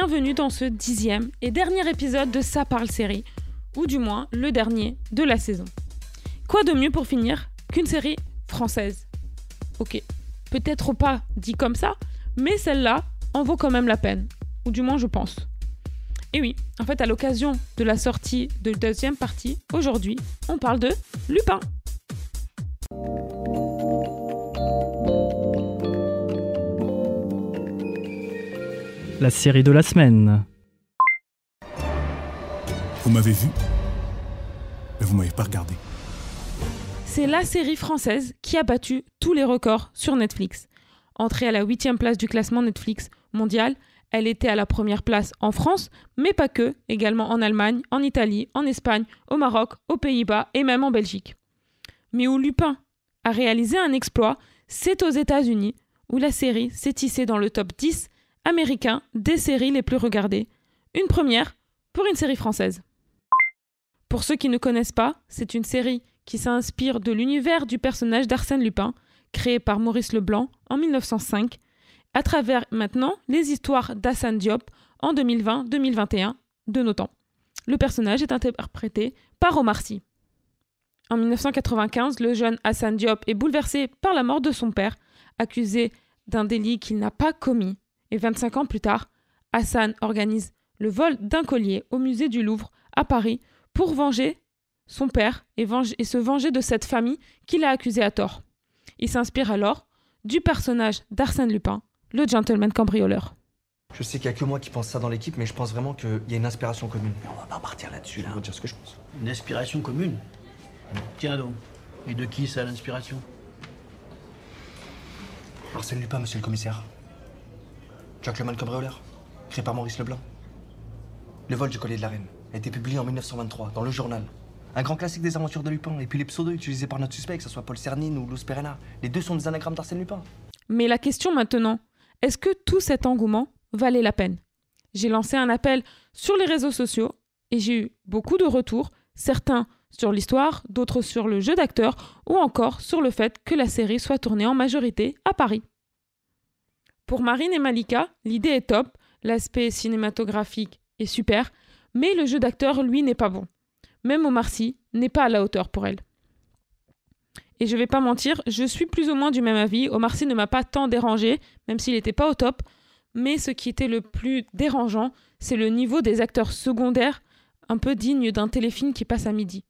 bienvenue dans ce dixième et dernier épisode de Ça parle série, ou du moins le dernier de la saison. Quoi de mieux pour finir qu'une série française? Ok, peut-être pas dit comme ça, mais celle-là en vaut quand même la peine, ou du moins je pense. Et oui, en fait à l'occasion de la sortie de la deuxième partie, aujourd'hui, on parle de Lupin. La série de la semaine. Vous m'avez vu, mais vous m'avez pas regardé. C'est la série française qui a battu tous les records sur Netflix. Entrée à la huitième place du classement Netflix mondial, elle était à la première place en France, mais pas que, également en Allemagne, en Italie, en Espagne, au Maroc, aux Pays-Bas et même en Belgique. Mais où Lupin a réalisé un exploit, c'est aux États-Unis, où la série s'est tissée dans le top 10 américain des séries les plus regardées. Une première pour une série française. Pour ceux qui ne connaissent pas, c'est une série qui s'inspire de l'univers du personnage d'Arsène Lupin, créé par Maurice Leblanc en 1905, à travers maintenant les histoires d'Hassan Diop en 2020-2021 de nos temps. Le personnage est interprété par Omar Sy. En 1995, le jeune Hassan Diop est bouleversé par la mort de son père, accusé d'un délit qu'il n'a pas commis et 25 ans plus tard, Hassan organise le vol d'un collier au musée du Louvre à Paris pour venger son père et, et se venger de cette famille qu'il a accusé à tort. Il s'inspire alors du personnage d'Arsène Lupin, le gentleman cambrioleur. Je sais qu'il n'y a que moi qui pense ça dans l'équipe, mais je pense vraiment qu'il y a une inspiration commune. Mais on va pas partir là-dessus, là. Je vais dire ce que je pense. Une inspiration commune Tiens donc. Et de qui ça, l'inspiration? Arsène Lupin, monsieur le commissaire. Créé par Maurice Leblanc. Le vol du collier de la reine a été publié en 1923 dans le journal. Un grand classique des aventures de Lupin, et puis les pseudos utilisés par notre suspect, que ce soit Paul Cernine ou Luz Perena. Les deux sont des anagrammes d'Arsène Lupin. Mais la question maintenant, est-ce que tout cet engouement valait la peine? J'ai lancé un appel sur les réseaux sociaux et j'ai eu beaucoup de retours, certains sur l'histoire, d'autres sur le jeu d'acteur ou encore sur le fait que la série soit tournée en majorité à Paris. Pour Marine et Malika, l'idée est top, l'aspect cinématographique est super, mais le jeu d'acteur, lui, n'est pas bon. Même Omar Sy n'est pas à la hauteur pour elle. Et je vais pas mentir, je suis plus ou moins du même avis. Omar Sy ne m'a pas tant dérangé, même s'il n'était pas au top. Mais ce qui était le plus dérangeant, c'est le niveau des acteurs secondaires, un peu digne d'un téléfilm qui passe à midi.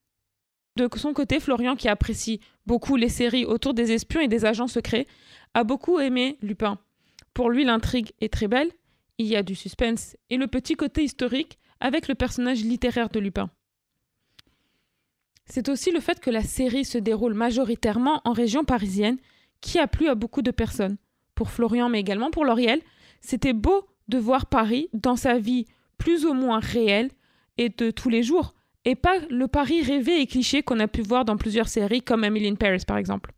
De son côté, Florian, qui apprécie beaucoup les séries autour des espions et des agents secrets, a beaucoup aimé Lupin. Pour lui, l'intrigue est très belle, il y a du suspense et le petit côté historique avec le personnage littéraire de Lupin. C'est aussi le fait que la série se déroule majoritairement en région parisienne qui a plu à beaucoup de personnes. Pour Florian, mais également pour Lauriel, c'était beau de voir Paris dans sa vie plus ou moins réelle et de tous les jours, et pas le Paris rêvé et cliché qu'on a pu voir dans plusieurs séries comme Emily in Paris par exemple.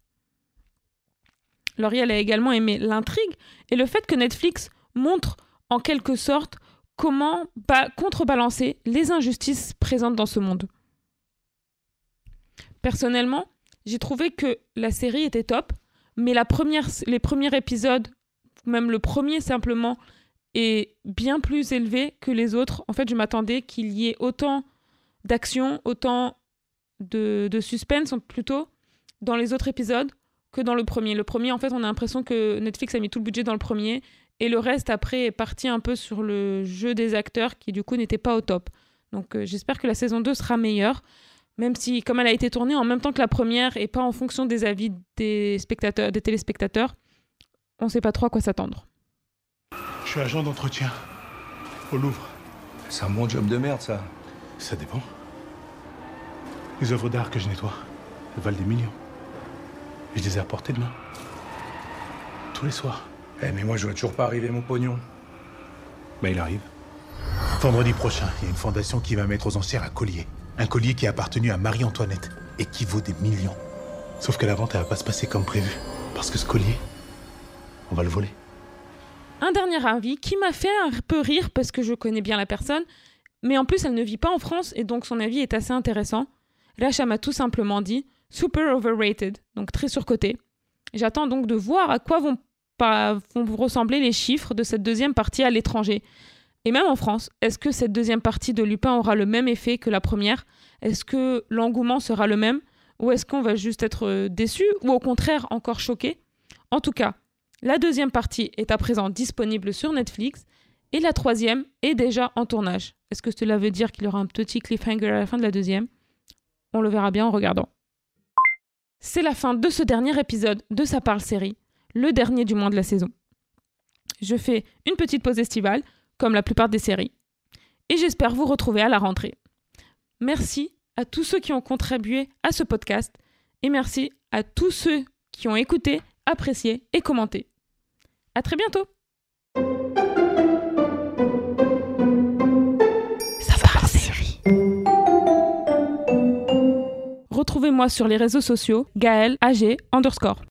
L'Oriel a également aimé l'intrigue et le fait que Netflix montre en quelque sorte comment contrebalancer les injustices présentes dans ce monde. Personnellement, j'ai trouvé que la série était top, mais la première, les premiers épisodes, même le premier simplement, est bien plus élevé que les autres. En fait, je m'attendais qu'il y ait autant d'action, autant de, de suspense plutôt dans les autres épisodes que dans le premier. Le premier, en fait, on a l'impression que Netflix a mis tout le budget dans le premier et le reste, après, est parti un peu sur le jeu des acteurs qui, du coup, n'était pas au top. Donc, euh, j'espère que la saison 2 sera meilleure, même si, comme elle a été tournée en même temps que la première et pas en fonction des avis des, spectateurs, des téléspectateurs, on ne sait pas trop à quoi s'attendre. Je suis agent d'entretien au Louvre. C'est un bon job de merde, ça. Ça dépend. Les œuvres d'art que je nettoie, elles valent des millions. Je les ai apportés demain. Tous les soirs. Eh, mais moi, je vois toujours pas arriver mon pognon. Bah, il arrive. Vendredi prochain, il y a une fondation qui va mettre aux enchères un collier. Un collier qui a appartenu à Marie-Antoinette et qui vaut des millions. Sauf que la vente, elle va pas se passer comme prévu. Parce que ce collier, on va le voler. Un dernier avis qui m'a fait un peu rire parce que je connais bien la personne, mais en plus elle ne vit pas en France et donc son avis est assez intéressant. Racha m'a tout simplement dit super overrated, donc très surcoté. J'attends donc de voir à quoi vont, vont ressembler les chiffres de cette deuxième partie à l'étranger. Et même en France, est-ce que cette deuxième partie de Lupin aura le même effet que la première? Est-ce que l'engouement sera le même? Ou est-ce qu'on va juste être euh, déçu Ou au contraire encore choqué? En tout cas, la deuxième partie est à présent disponible sur Netflix et la troisième est déjà en tournage. Est-ce que cela veut dire qu'il y aura un petit cliffhanger à la fin de la deuxième? On le verra bien en regardant. C'est la fin de ce dernier épisode de Sa parle série, le dernier du mois de la saison. Je fais une petite pause estivale comme la plupart des séries. Et j'espère vous retrouver à la rentrée. Merci à tous ceux qui ont contribué à ce podcast et merci à tous ceux qui ont écouté, apprécié et commenté. À très bientôt. Retrouvez-moi sur les réseaux sociaux Gaël AG underscore.